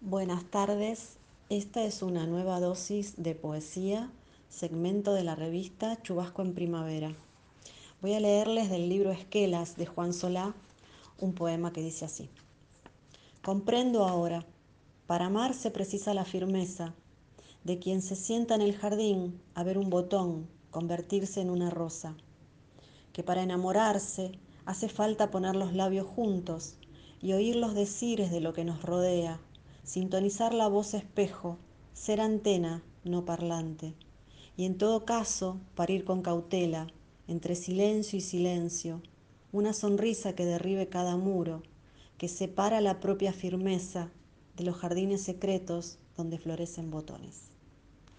Buenas tardes, esta es una nueva dosis de poesía, segmento de la revista Chubasco en Primavera. Voy a leerles del libro Esquelas de Juan Solá un poema que dice así. Comprendo ahora, para amar se precisa la firmeza de quien se sienta en el jardín a ver un botón convertirse en una rosa, que para enamorarse hace falta poner los labios juntos y oír los decires de lo que nos rodea sintonizar la voz espejo, ser antena, no parlante, y en todo caso parir con cautela, entre silencio y silencio, una sonrisa que derribe cada muro, que separa la propia firmeza de los jardines secretos donde florecen botones.